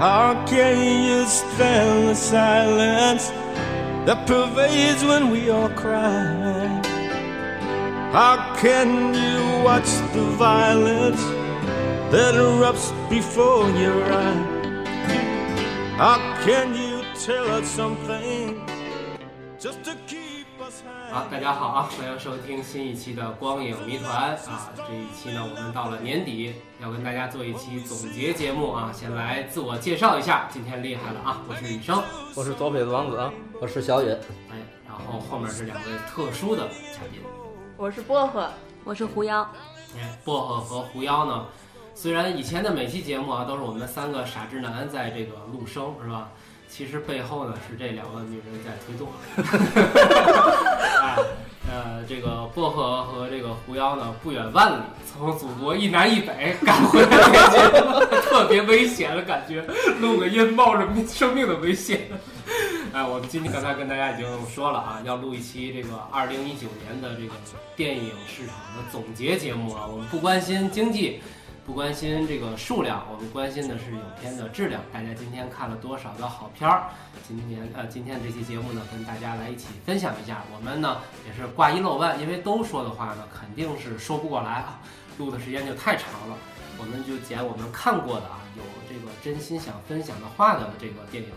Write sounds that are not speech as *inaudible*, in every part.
How can you stand the silence that pervades when we all cry? How can you watch the violence that erupts before your eyes? How can you tell us something just to 好，大家好啊，欢迎收听新一期的《光影谜团》啊。这一期呢，我们到了年底，要跟大家做一期总结节目啊。先来自我介绍一下，今天厉害了啊，我是李生，我是左撇子王子，我是小允，哎，然后后面是两位特殊的嘉宾，我是薄荷，我是狐妖，哎，薄荷和狐妖呢，虽然以前的每期节目啊都是我们三个傻直男在这个录声是吧？其实背后呢是这两个女人在推动。*laughs* 哎，呃，这个薄荷和这个狐妖呢不远万里，从祖国一南一北赶回来 *laughs* 特别危险的感觉，录个音冒着生命的危险。哎，我们今天刚才跟大家已经说了啊，要录一期这个二零一九年的这个电影市场的总结节目啊。我们不关心经济，不关心这个数量，我们关心的是影片的质量。大家今天看了多少的好片儿？今天呃，今天这期节目呢，跟大家来一起分享一下。我们呢也是挂一漏万，因为都说的话呢，肯定是说不过来啊，录的时间就太长了。我们就捡我们看过的啊，有这个真心想分享的话的这个电影，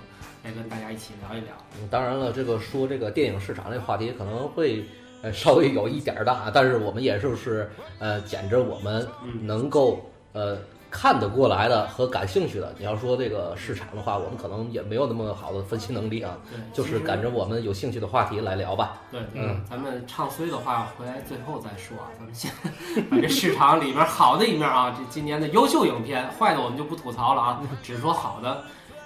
来跟大家一起聊一聊。嗯当然了，这个说这个电影市场这个话题可能会呃稍微有一点儿大，但是我们也就是呃捡着我们嗯能够呃看得过来的和感兴趣的。你要说这个市场的话，我们可能也没有那么好的分析能力啊，对，就是赶着我们有兴趣的话题来聊吧。对，嗯，咱们唱衰的话回来最后再说啊。咱们先把这市场里面好的一面啊，这今年的优秀影片，坏的我们就不吐槽了啊，*laughs* 只说好的。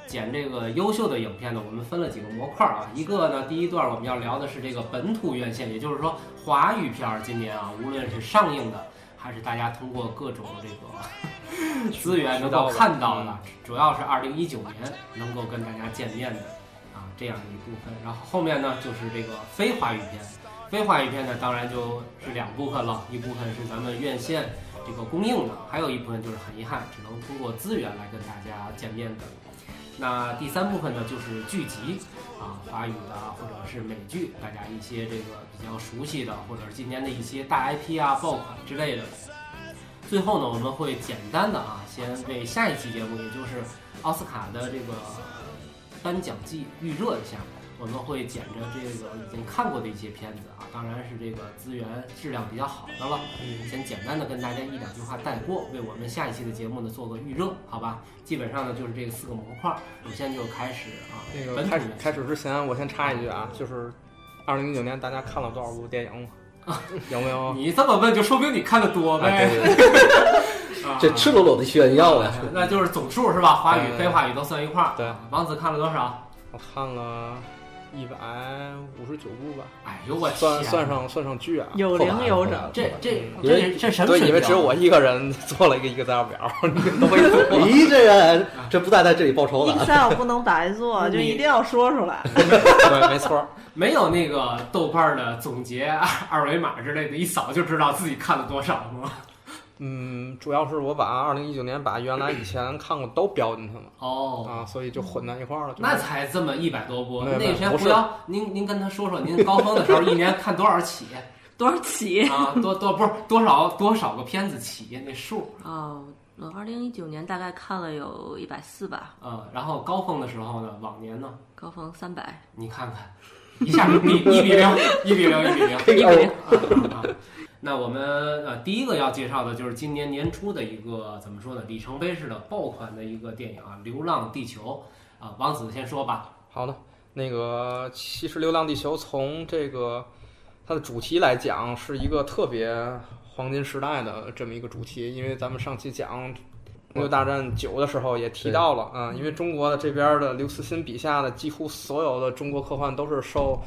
捡这个优秀的影片呢，我们分了几个模块啊。一个呢，第一段我们要聊的是这个本土院线，也就是说华语片儿今年啊，无论是上映的，还是大家通过各种这个 *laughs* 资源能够看到的，主要是二零一九年能够跟大家见面的啊这样一部分。然后后面呢，就是这个非华语片。非华语片呢，当然就是两部分了，一部分是咱们院线这个公映的，还有一部分就是很遗憾，只能通过资源来跟大家见面的。那第三部分呢，就是剧集啊，华语的或者是美剧，大家一些这个比较熟悉的，或者是今年的一些大 IP 啊、爆款之类的。最后呢，我们会简单的啊，先为下一期节目，也就是奥斯卡的这个颁奖季预热一下。我们会捡着这个已经看过的一些片子啊，当然是这个资源质量比较好的了。先简单的跟大家一两句话带过，为我们下一期的节目呢做个预热，好吧？基本上呢就是这四个模块儿，首先就开始啊，那个开始开始之前，我先插一句啊，就是二零一九年大家看了多少部电影啊？有没有？*laughs* 你这么问，就说明你看的多啊，呗。对对对，啊这赤裸裸的炫耀呀！*laughs* 那就是总数是吧？华语、非华语都算一块儿。对，王子看了多少？我看了一百五十九部吧，哎呦我算！算上算上剧啊。有零有整。这这这这什么对，水平？因为只有我一个人做了一个一个 Excel 表，*laughs* 你们都没做。*laughs* 你这人这不在在这里报仇的啊！Excel *laughs* 不能白做，就一定要说出来。对，没错。没有那个豆瓣的总结二维码之类的，一扫就知道自己看了多少吗？嗯，主要是我把二零一九年把原来以前看过都标进去了哦，啊，所以就混在一块儿了。那才这么一百多部。那个谁，没有不是胡瑶，您您跟他说说，您高峰的时候一年看多少起 *laughs* 多少起？啊？多多不是多少多少个片子起那数哦，我二零一九年大概看了有一百四吧，嗯？然后高峰的时候呢，往年呢，高峰三百。你看看，一下一比零，一比零，一比零，*laughs* 这个一比零。那我们呃第一个要介绍的就是今年年初的一个怎么说呢里程碑式的爆款的一个电影啊，《流浪地球》啊，王子先说吧。好的，那个其实《流浪地球》从这个它的主题来讲，是一个特别黄金时代的这么一个主题，因为咱们上期讲《星球大战九》的时候也提到了啊、因为中国的这边的刘慈欣笔下的几乎所有的中国科幻都是受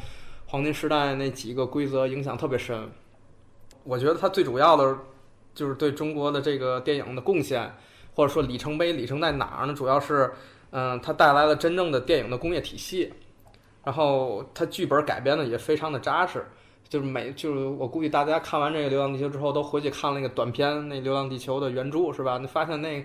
黄金时代那几个规则影响特别深。我觉得它最主要的就是对中国的这个电影的贡献，或者说里程碑，里程在哪儿呢？主要是，嗯、它带来了真正的电影的工业体系，然后它剧本改编的也非常的扎实。就是每就是我估计大家看完这个《流浪地球》之后，都回去看了那个短片，那《流浪地球》的原著是吧？你发现那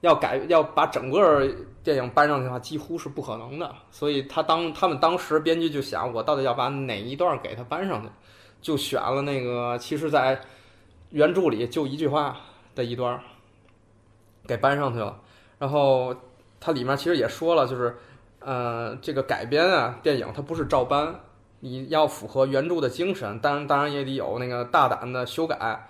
要改要把整个电影搬上去的话，几乎是不可能的。所以他当他们当时编剧就想，我到底要把哪一段给他搬上去，就选了那个其实，在原著里就一句话的一段儿给搬上去了。然后它里面其实也说了，就是呃，这个改编啊，电影它不是照搬，你要符合原著的精神，当然当然也得有那个大胆的修改。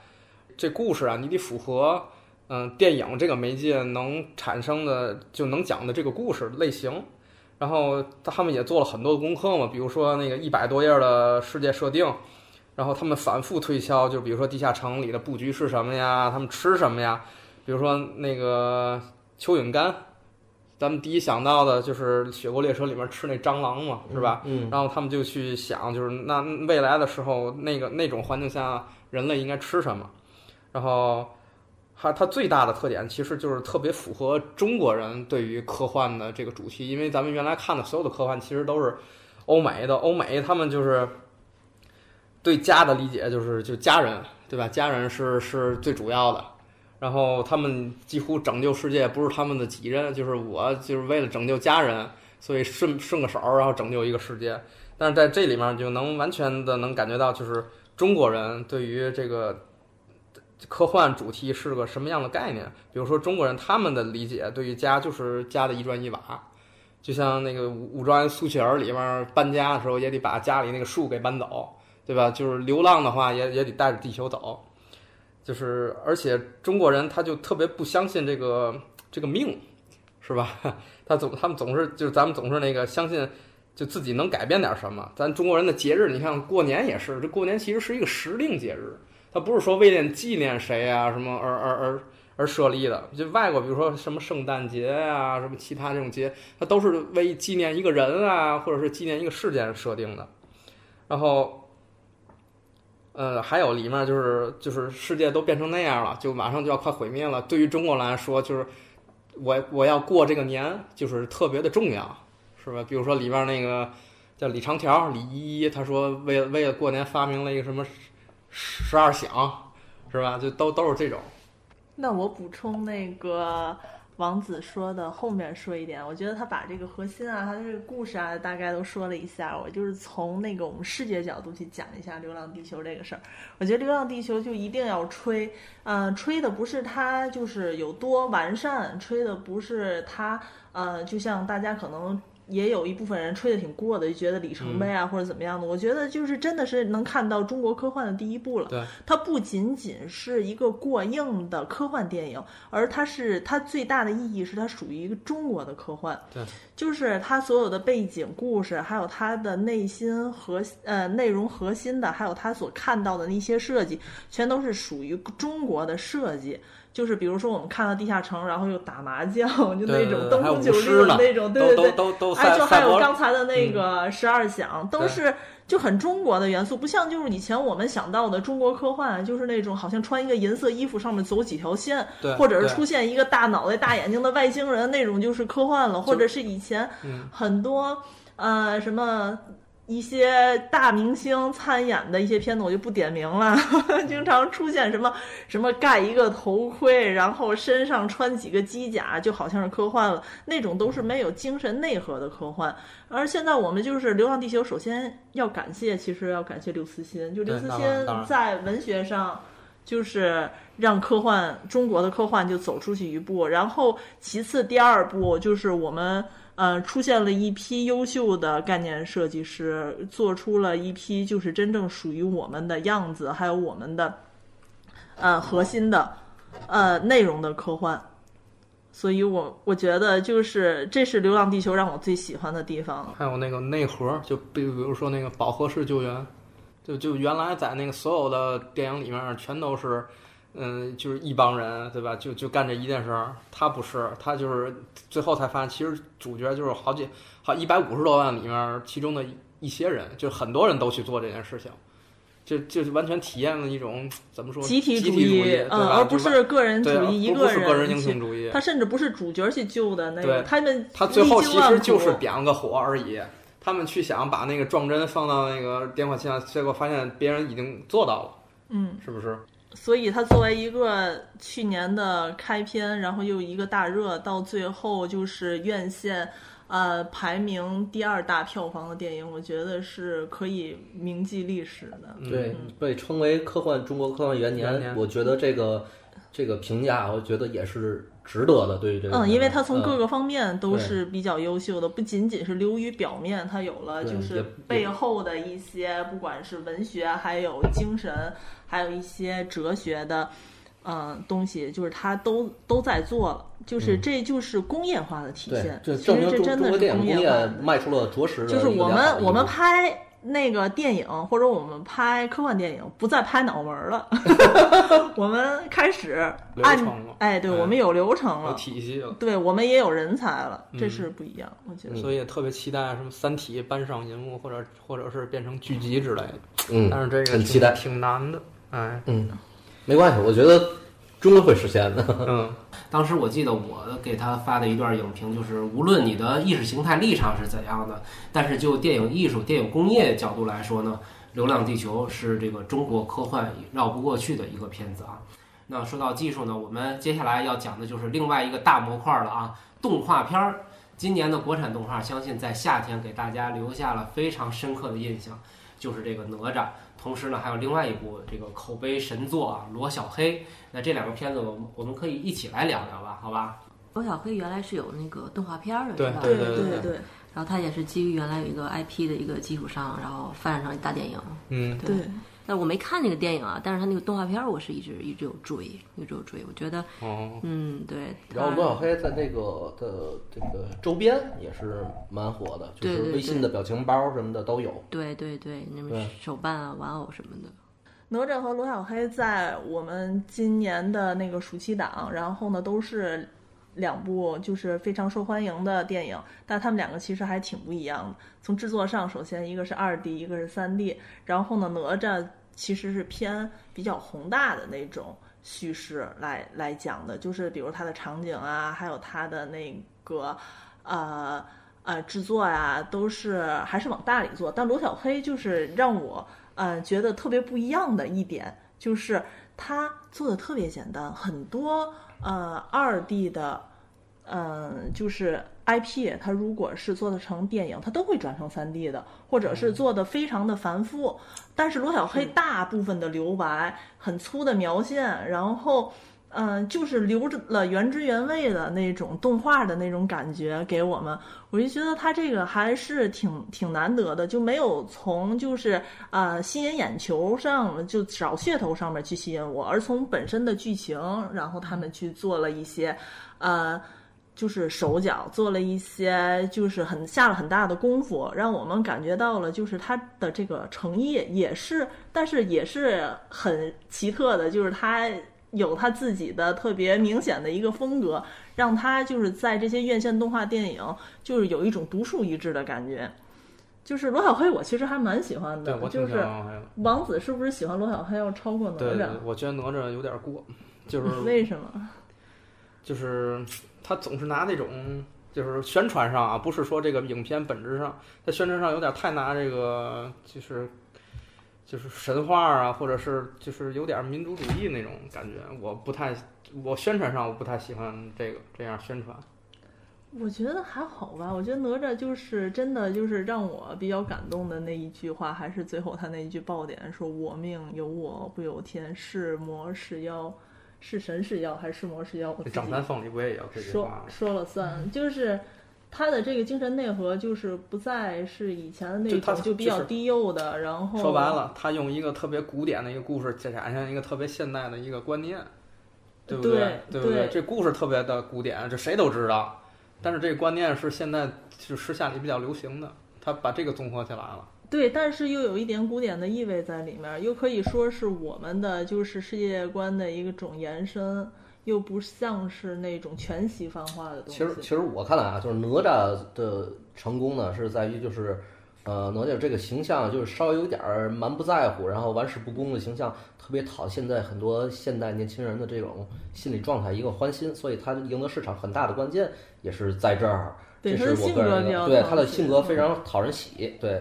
这故事啊，你得符合嗯、电影这个媒介能产生的就能讲的这个故事类型。然后他们也做了很多的功课嘛，比如说那个一百多页的世界设定，然后他们反复推敲，就比如说地下城里的布局是什么呀，他们吃什么呀，比如说那个蚯蚓干，咱们第一想到的就是《雪国列车》里面吃那蟑螂嘛，是吧？嗯，然后他们就去想，就是那未来的时候，那个那种环境下，人类应该吃什么？然后，还它最大的特点其实就是特别符合中国人对于科幻的这个主题，因为咱们原来看的所有的科幻其实都是欧美的，欧美他们就是对家的理解就是就家人，对吧？家人是是最主要的。然后他们几乎拯救世界不是他们的己任，就是我就是为了拯救家人，所以顺顺个手，然后拯救一个世界。但是在这里面就能完全的能感觉到，就是中国人对于这个科幻主题是个什么样的概念。比如说中国人他们的理解对于家就是家的一砖一瓦，就像那个《武武状元苏乞儿》里面搬家的时候也得把家里那个树给搬走，对吧？就是流浪的话也也得带着地球走。就是，而且中国人他就特别不相信这个这个命，是吧？*laughs* 他总他们总是就是咱们总是那个相信，就自己能改变点什么。咱中国人的节日，你像过年也是，这过年其实是一个时令节日，它不是说为了纪念谁啊什么而而而而设立的。就外国，比如说什么圣诞节啊，什么其他这种节，它都是为纪念一个人啊，或者是纪念一个事件设定的。然后。呃，还有里面就是就是世界都变成那样了，就马上就要快毁灭了。对于中国来说，就是我我要过这个年，就是特别的重要，是吧？比如说里面那个叫李长条、李依依，他说为了为了过年发明了一个什么十二响，是吧？就都都是这种。那我补充那个王子说的后面说一点，我觉得他把这个核心啊，他这个故事啊，大概都说了一下。我就是从那个我们视觉角度去讲一下《流浪地球》这个事儿。我觉得《流浪地球》就一定要吹，呃，吹的不是它就是有多完善，吹的不是它，呃，就像大家可能。也有一部分人吹的挺过的，就觉得里程碑啊、或者怎么样的。我觉得就是真的是能看到中国科幻的第一步了。对，它不仅仅是一个过硬的科幻电影，而它是它最大的意义是它属于一个中国的科幻。对，就是它所有的背景故事，还有它的内心核呃内容核心的，还有它所看到的那些设计，全都是属于中国的设计。就是比如说我们看到地下城，然后又打麻将，就那种灯红酒绿的那种，对对对，哎，就还有刚才才的那个十二响，都是就很中国的元素，不像就是以前我们想到的中国科幻，就是那种好像穿一个银色衣服，上面走几条线，对或者是出现一个大脑袋、大眼睛的外星人那种，就是科幻了，或者是以前嗯很多呃什么。一些大明星参演的一些片子，我就不点名了。*laughs* 经常出现什么什么盖一个头盔，然后身上穿几个机甲，就好像是科幻了。那种都是没有精神内核的科幻。而现在我们就是《流浪地球》，首先要感谢，其实要感谢刘慈欣。就刘慈欣在文学上，就是让科幻中国的科幻就走出去一步。然后其次第二步就是我们。呃，出现了一批优秀的概念设计师，做出了一批就是真正属于我们的样子，还有我们的呃核心的呃内容的科幻。所以我我觉得就是这是《流浪地球》让我最喜欢的地方。还有那个内核，就比比如说那个饱和式救援，就就原来在那个所有的电影里面全都是，嗯，就是一帮人，对吧？就就干这一件事儿。他不是，他就是最后才发现，其实主角就是好几好一百五十多万里面其中的一些人，就很多人都去做这件事情。就就是完全体验了一种怎么说集体主主义，而不是个人主义，一不是个人人去英雄主义。他甚至不是主角去救的那个，他们他最后其实就是点了个火而已。他们去想把那个撞针放到那个电话线上，结果发现别人已经做到了，嗯。是不是？所以它作为一个去年的开篇，然后又一个大热，到最后就是院线。呃，排名第二大票房的电影，我觉得是可以铭记历史的。对，被称为科幻中国科幻元元年我觉得这个这个评价，我觉得也是值得的。对于这个，嗯，因为它从各嗯个方面都是比较优秀的，不仅仅是流于表面，它有了就是背后的一些，不管是文学，还有精神，还有一些哲学的。嗯，东西就是它都都在做了，就是这就是工业化的体现。，这其证明中实这真的中国电影是工业化工业的。迈出了着实的就是我们我们拍那个电影或者我们拍科幻电影，不再拍脑门儿了，*laughs* 我们开始流按程了哎，对哎我们有流程了有了，体系了。对我们也有人才了，这嗯是不一样，我觉得。所以也特别期待什么《三体》搬上银幕，或者或者是变成剧集之类的。嗯，但是这个很期待挺难的。哎，嗯，没关系，我觉得终归会实现的。嗯，当时我记得我给他发的一段影评，就是无论你的意识形态立场是怎样的，但是就电影艺术、电影工业角度来说呢，《流浪地球》是这个中国科幻绕不过去的一个片子啊。那说到技术呢，我们接下来要讲的就是另外一个大模块了啊，动画片儿。今年的国产动画，相信在夏天给大家留下了非常深刻的印象，就是这个哪吒。同时呢，还有另外一部这个口碑神作啊，《罗小黑》。那这两个片子，我们我们可以一起来聊聊吧，好吧？罗小黑原来是有那个动画片儿的，对吧？对对对对然后它也是基于原来有一个 IP 的一个基础上，然后发展成一大电影。嗯，对，但我没看那个电影啊，但是他那个动画片儿我是一直一直有追，一直有追。我觉得，哦，嗯，对。然后罗小黑在那个的这个周边也是蛮火的，就是微信的表情包什么的都有。对对对，那么手办啊、玩偶什么的。哪吒和罗小黑在我们今年的那个暑期档，然后呢都是两部就是非常受欢迎的电影，但他们两个其实还挺不一样的。从制作上，首先一个是二 D，一个是三 D，然后呢哪吒其实是偏比较宏大的那种叙事来来讲的，就是比如它的场景啊，还有它的那个呃。呃，制作呀、都是还是往大里做，但罗小黑就是让我呃觉得特别不一样的一点，就是它做的特别简单，很多呃二 D 的，嗯、就是 IP，它如果是做的成电影，它都会转成三 D 的，或者是做的非常的繁复。但是罗小黑大部分的留白，很粗的描线，然后。嗯，就是留着了原汁原味的那种动画的那种感觉给我们，我就觉得他这个还是挺挺难得的，就没有从就是呃吸引眼球上就找噱头上面去吸引我，而从本身的剧情，然后他们去做了一些呃。就是手脚做了一些，就是很下了很大的功夫，让我们感觉到了，就是他的这个诚意也是，但是也是很奇特的，就是他有他自己的特别明显的一个风格，让他就是在这些院线动画电影，就是有一种独树一帜的感觉。就是罗小黑，我其实还蛮喜欢的，对我挺就是喜欢的。王子是不是喜欢罗小黑要超过哪吒对吒？，我觉得哪吒有点过，就是为什么？就是他总是拿那种就是宣传上啊，不是说这个影片本质上，在宣传上有点太拿这个就是就是神话啊，或者是就是有点民族主义那种感觉，我不太我宣传上我不太喜欢这个这样宣传。我觉得还好吧，我觉得哪吒就是真的就是让我比较感动的那一句话，还是最后他那一句爆点，说我命由我不由天，是魔是妖，是神是妖还是魔是妖？我自己张三丰里不也有这句说话？说了算，就是他的这个精神内核就是不再是以前的那种就比较低幼的，然后说白了，他用一个特别古典的一个故事，展现一个特别现代的一个观念，对不对对不对这故事特别的古典，这谁都知道。但是这个观念是现在就时下里比较流行的，他把这个综合起来了。对，但是又有一点古典的意味在里面，又可以说是我们的就是世界观的一个种延伸，又不像是那种全西方化的东西。其实，其实我看来啊，就是哪吒的成功呢，是在于就是，呃，哪吒这个形象就是稍微有点儿蛮不在乎，然后玩世不恭的形象，特别讨现在很多现代年轻人的这种心理状态一个欢心，所以他赢得市场很大的关键也是在这儿。对这是我他的性格对他的性格非嗯常讨人喜，对，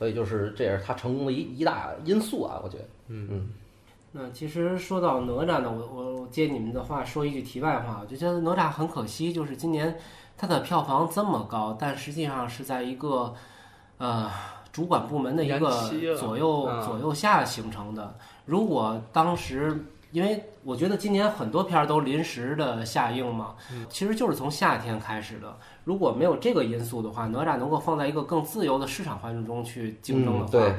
所以就是这也是他成功的一一大因素啊，我觉得。嗯嗯那其实说到哪吒呢，我我我接你们的话说一句题外话，我就觉得哪吒很可惜，就是今年它的票房这么高，但实际上是在一个呃主管部门的一个左右啊左右下形成的。如果当时，因为我觉得今年很多片儿都临时的下映嘛，其实就是从夏天开始的。如果没有这个因素的话，哪吒能够放在一个更自由的市场环境中去竞争的话，嗯，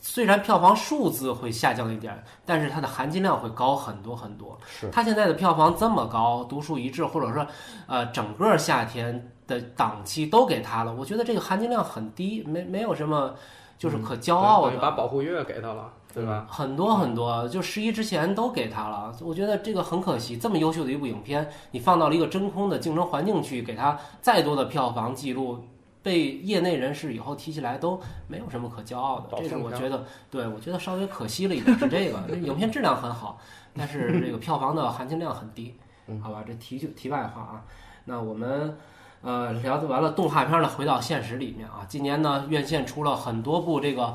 虽然票房数字会下降一点，但是它的含金量会高很多很多。是它现在的票房这么高，独树一帜，或者说，呃，整个夏天的档期都给它了，我觉得这个含金量很低，没没有什么就是可骄傲的。对把保护月给他了，对吧？很多很多，就十一之前都给他了，我觉得这个很可惜。这么优秀的一部影片，你放到了一个真空的竞争环境去，给他再多的票房记录，被业内人士以后提起来都没有什么可骄傲的。这是我觉得，对我觉得稍微可惜了一点是这个。*laughs* 影片质量很好，但是这个票房的含金量很低，好吧？这题就题外话啊。那我们。呃，聊完了动画片呢，回到现实里面啊。今年呢，院线出了很多部这个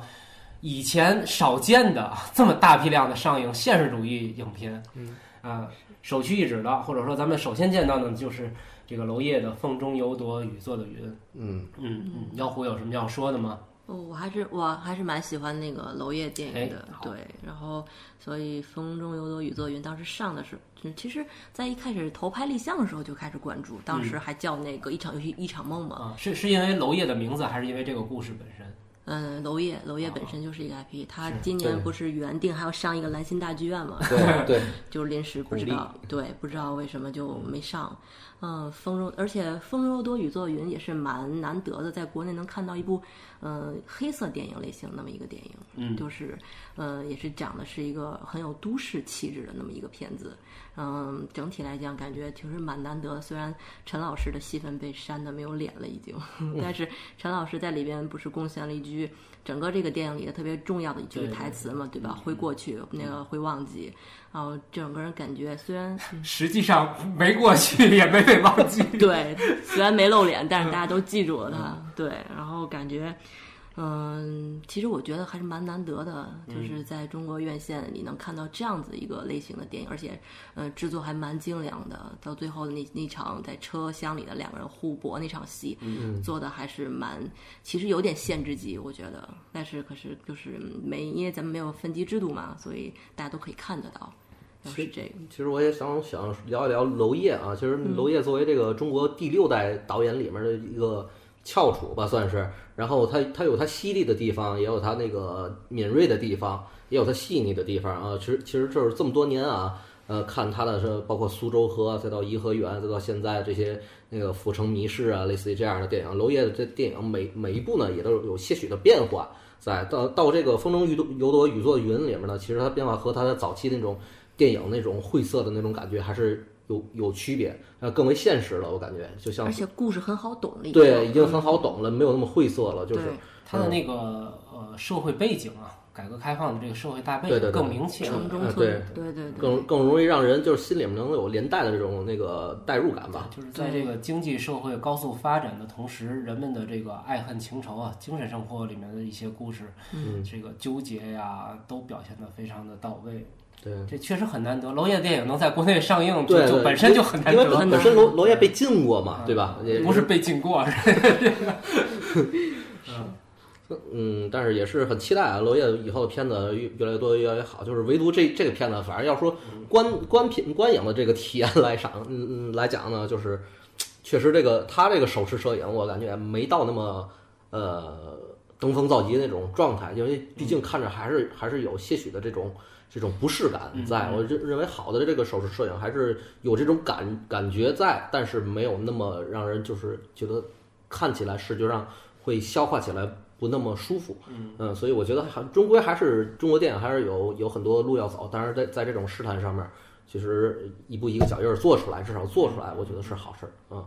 以前少见的这么大批量的上映现实主义影片，嗯，啊，首屈一指的，或者说咱们首先见到的就是这个娄烨的《风中有朵雨做的云》。嗯，嗯嗯，妖狐有什么要说的吗？哦，我还是我还是蛮喜欢那个娄烨电影的哎，对，然后所以《风中有朵雨做云》当时上的时候，嗯其实在一开始投拍立项的时候就开始关注，当时还叫那个一场游戏一场梦嘛，啊，是是因为娄烨的名字，还是因为这个故事本身？嗯，娄烨娄烨本身就是一个 IP，他今年不是原定还要上一个兰心大剧院嘛，对对，*laughs* 就是临时不知道，对，不知道为什么就没上。嗯，风中，而且《风中多雨做云》也是蛮难得的，在国内能看到一部，嗯、黑色电影类型那么一个电影，嗯就是，呃，也是讲的是一个很有都市气质的那么一个片子。嗯，整体来讲感觉其实蛮难得。虽然陈老师的戏份被删的没有脸了已经，*laughs* 但是陈老师在里边不是贡献了一句整个这个电影里的特别重要的一句台词嘛，对吧？会过去，那个会忘记。然后整个人感觉虽然实际上没过去，也没被忘记。对，虽然没露脸，但是大家都记住了他。对，然后感觉，嗯，其实我觉得还是蛮难得的，就是在中国院线里能看到这样子一个类型的电影，而且，呃，制作还蛮精良的。到最后那那场在车厢里的两个人互搏那场戏，做的还是蛮，其实有点限制级，我觉得。但是可是就是没，因为咱们没有分级制度嘛，所以大家都可以看得到。就是这个，其实我也想想聊一聊娄烨啊。其实嗯娄烨作为这个中国第六代导演里面的一个翘楚吧，算是。然后他他有他犀利的地方，也有他那个敏锐的地方，也有他细腻的地方啊。其实其实就是这么多年啊，呃，看他的是包括苏州河，再到颐和园，再到现在这些那个府城谜事啊，类似于这样的电影，娄烨的这电影每每一部呢也都有些许的变化。在到到这个《风中雨朵有朵雨做云》里面呢，其实它变化和他的早期那种电影那种晦涩的那种感觉还是有有区别，呃，更为现实了，我感觉就像而且故事很好懂了，对已经很好懂了，没有那么晦涩了，就是对他的那个呃社会背景啊，改革开放的这个社会大背景更明确。城中呃村，对对对，更更容易让人就是心里面能有连带的这种那个代入感吧。就是在这个经济社会高速发展的同时，人们的这个爱恨情仇啊，精神生活里面的一些故事，嗯，这个纠结呀，都表现得非常的到位。对。这确实很难得，娄烨的电影能在国内上映，就对，就本身就很难因为得，本本身娄娄烨被禁过嘛，对吧？也不是被禁过，*laughs* 嗯，但是也是很期待啊，娄烨以后的片子越越来越多，越来越好。就是唯独这这个片子，反正要说观观品观影的这个体验来赏，嗯嗯来讲呢，就是确实这个他这个手持摄影，我感觉没到那么呃登峰造极那种状态，因为毕竟看着还是还是有些许的这种这种不适感在。嗯我认认为好的这个手持摄影还是有这种感感觉在，但是没有那么让人就是觉得看起来视觉上会消化起来不那么舒服。嗯所以我觉得还终归还是中国电影还是有有很多路要走，但是在在这种试探上面，其实一步一个脚印儿做出来，至少做出来，我觉得是好事儿。嗯，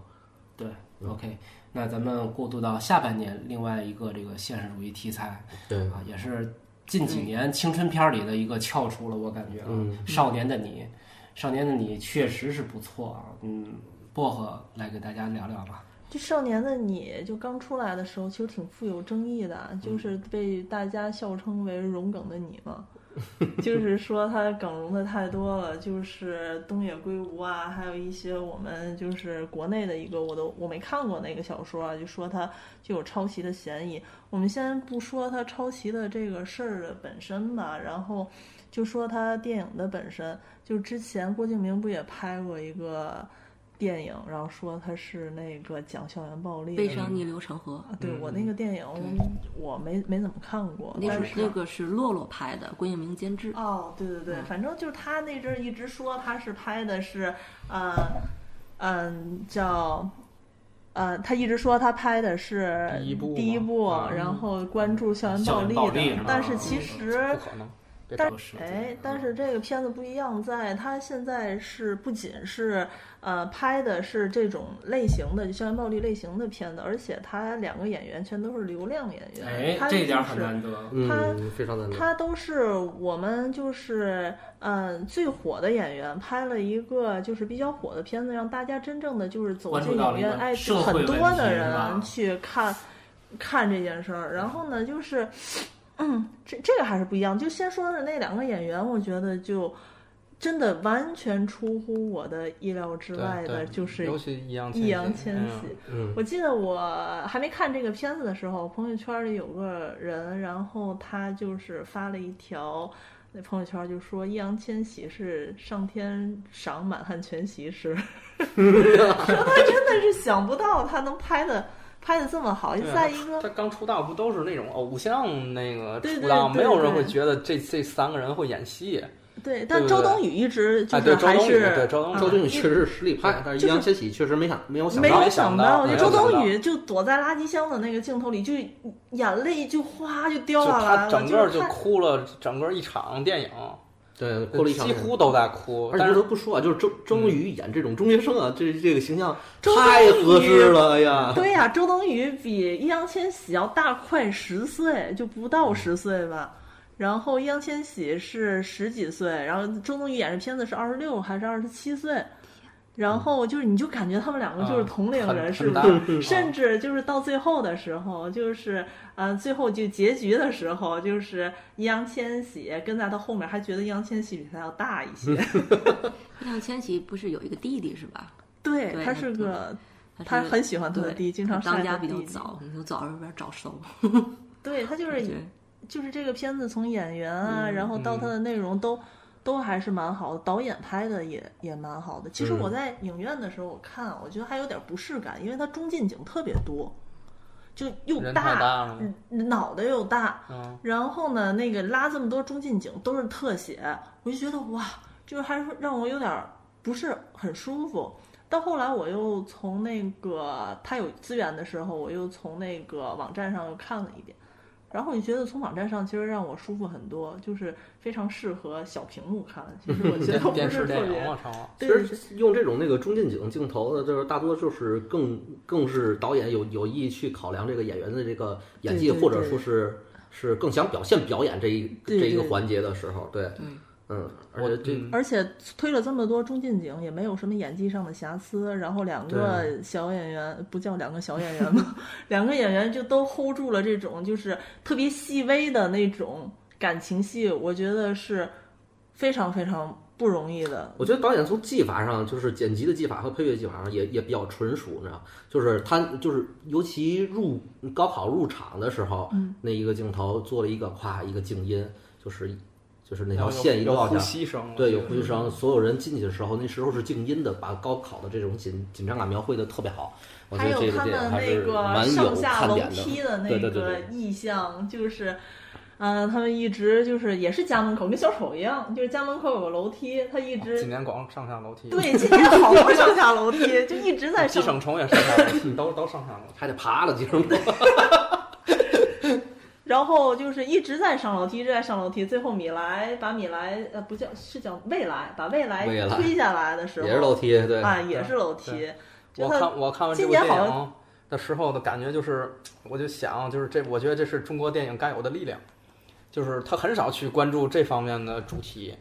对，OK，那咱们过渡到下半年，另外一个这个现实主义题材对，啊，也是近几年青春片儿里的一个翘楚了，我感觉啊，嗯少年的你》，少年的你确实是不错啊，嗯，薄荷来给大家聊聊吧。这《少年的你》就刚出来的时候，其实挺富有争议的，就是被大家笑称为“荣梗的你”嘛。*laughs* 就是说他梗融的太多了，就是东野圭吾啊，还有一些我们就是国内的一个，我都我没看过那个小说啊，就说他就有抄袭的嫌疑。我们先不说他抄袭的这个事儿的本身吧，然后就说他电影的本身，就之前郭敬明不也拍过一个电影，然后说他是那个讲校园暴力悲伤逆流成河，啊对我那个电影我没没怎么看过，那但是那个是洛洛拍的，郭敬明监制。哦，对对对，反正就是他那阵儿一直说他是拍的是，呃，嗯，叫，呃，他一直说他拍的是第一部第一部，嗯然后关注校园暴力的但是其实但哎，但是这个片子不一样，在它现在是不仅是呃拍的是这种类型的校园暴力类型的片子，而且它两个演员全都是流量演员，哎，他这一点就是很难得。他嗯，非常难得。他都是我们就是嗯、呃最火的演员，拍了一个就是比较火的片子，让大家真正的就是走进影院，哎，社会很多的人去看看这件事儿。然后呢，就是嗯，这这个还是不一样。就先说的那两个演员，我觉得就。真的完全出乎我的意料之外的，就是尤其易烊易烊千千玺。嗯，我记得我还没看这个片子的时候，朋友圈里有个人，然后他就是发了一条那朋友圈，就说易烊千玺是上天赏满汉全席时，*laughs* *laughs* 说他真的是想不到他能拍的拍的这么好。再一个，他刚出道不都是那种偶像那个对对出道，对没有人会觉得这这三个人会演戏。对，但周冬雨一直就是还是对周冬雨啊周冬雨确实是实力派，但是易烊千玺确实没想没有想没到有想到，就周冬雨就躲在垃圾箱的那个镜头里，就眼泪就哗就掉下来了，他整个就哭了，整个一场电影，对，哭了一场几乎都在哭。而且不但是都不说啊，就是周周冬雨演这种中学生啊，这这个形象周太合适了哎呀！*laughs* 对呀、周冬雨比易烊千玺要大快十岁，就不到十岁吧。然后易烊千玺是十几岁，然后周冬雨演这片子是二十六还是二十七岁？然后就是你就感觉他们两个就是啊同龄人，很是不是？*laughs* 甚至就是到最后的时候，就是呃，最后就结局的时候，就是易烊千玺跟在他后面，还觉得易烊千玺比他要大一些。*laughs* 易烊千玺不是有一个弟弟是吧？对，他是个，他很喜欢他的对弟，经常晒当家比较早，你就早有点早熟。对他就是 *laughs* 就是这个片子从演员啊，嗯然后到他的内容都、都还是蛮好的，导演拍的也也蛮好的。其实嗯我在影院的时候我看，我觉得还有点不适感，因为它中近景特别多，就又大，嗯脑袋又大，嗯，然后呢，那个拉这么多中近景都是特写，我就觉得哇，就是还是让我有点儿不是很舒服。到后来，我又从那个他有资源的时候，我又从那个网站上又看了一遍，然后我就觉得从网站上其实让我舒服很多，就是非常适合小屏幕看。其实我觉得不电视是特别。其实用这种那个中近景镜头的，就是大多就是更更是导演有有意去考量这个演员的这个演技，对对或者说是是更想表现表演这一这一个环节的时候，对，对，嗯，而且这嗯而且推了这么多中近景，也没有什么演技上的瑕疵。然后两个小演员不叫两个小演员吗？*laughs* 两个演员就都 hold 住了这种就是特别细微的那种感情戏，我觉得是非常非常不容易的。我觉得导演从技法上，就是剪辑的技法和配乐技法上也也比较纯熟，你知道，就是他就是尤其入高考入场的时候，嗯那一个镜头做了一个夸一个静音，就是就是那条线一落下，吸声，对，有呼吸声，所有人进去的时候，那时候是静音的，把高考的这种紧紧张感描绘的特别好。我觉还得这个有他们电影还是那个蛮有上下楼看点梯的。那对对对个对意象，就是，嗯、他们一直就是也是家门口跟小丑一样，就是家门口有个楼梯，他一直今年光上下楼梯，对，今年好多上下楼梯，就一直在寄上。生虫也上下楼梯，都都上下楼梯。还得爬了，经常 *laughs* 然后就是一直在上楼梯，一直在上楼梯。最后米莱把米莱呃不叫是叫未来，把未来推下来的时候也是楼梯，对，啊，也是楼梯。我看我看完这部电影的时候的感觉就是，我就想，就是这，我觉得这是中国电影该有的力量，就是他很少去关注这方面的主题，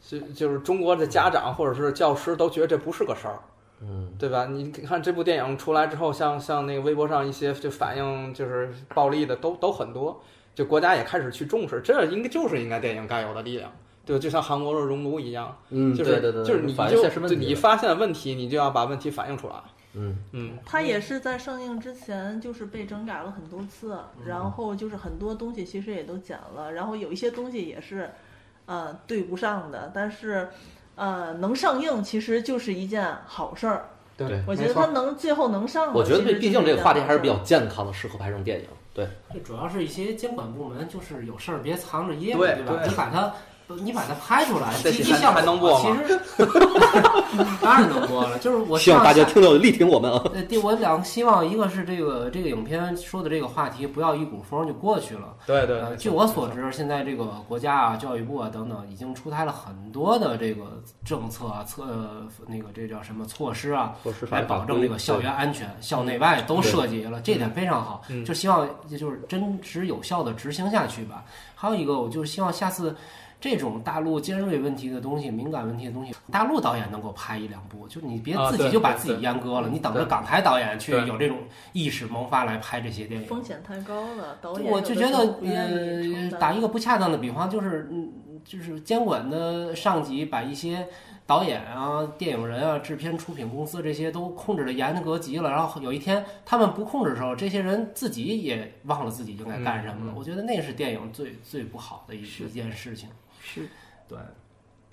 就就是中国的家长或者是教师都觉得这不是个事儿，嗯，对吧？你看这部电影出来之后，像像那个微博上一些就反映就是暴力的都都很多，就国家也开始去重视，这应该就是应该电影该有的力量。对，就像韩国的熔炉一样，嗯，就是对对对，就是你就现实问题的，就你发现问题，你就要把问题反映出来。嗯嗯，它也是在上映之前就是被整改了很多次，嗯然后就是很多东西其实也都剪了，然后有一些东西也是，呃，对不上的，但是，呃，能上映其实就是一件好事儿。对我觉得它能最后能上，我觉得这毕竟这个话题还是比较。健康的，适合拍成电影。对，这主要是一些监管部门，就是有事儿别藏着掖着，对吧？你把它，你把它拍出来，这期咱积极效果还能播吗其实 *laughs* 当然能播了，就是我希望大家听到力挺我们啊。呃，第我两个希望，一个是这个这个影片说的这个话题不要一股风就过去了。对对呃，据我所知，现在这个国家啊、教育部啊等等，已经出台了很多的这个政策啊、策呃那个这叫什么措施啊，措施来保证这个校园安全、校内外都涉及了，这点非常好。嗯就希望也就是真实有效的执行下去吧。还有一个，我就是希望下次。这种大陆尖锐问题的东西、敏感问题的东西，大陆导演能够拍一两部，就你别自己就把自己阉割了，你等着港台导演去有这种意识萌发来拍这些电影。风险太高了，导演我就觉得，呃，打一个不恰当的比方，就是，嗯，就是监管的上级把一些导演啊、电影人啊、制片、出品公司这些都控制的严格极了，然后有一天他们不控制的时候，这些人自己也忘了自己应该干什么了。嗯嗯我觉得那是电影最最不好的一一件事情。是对，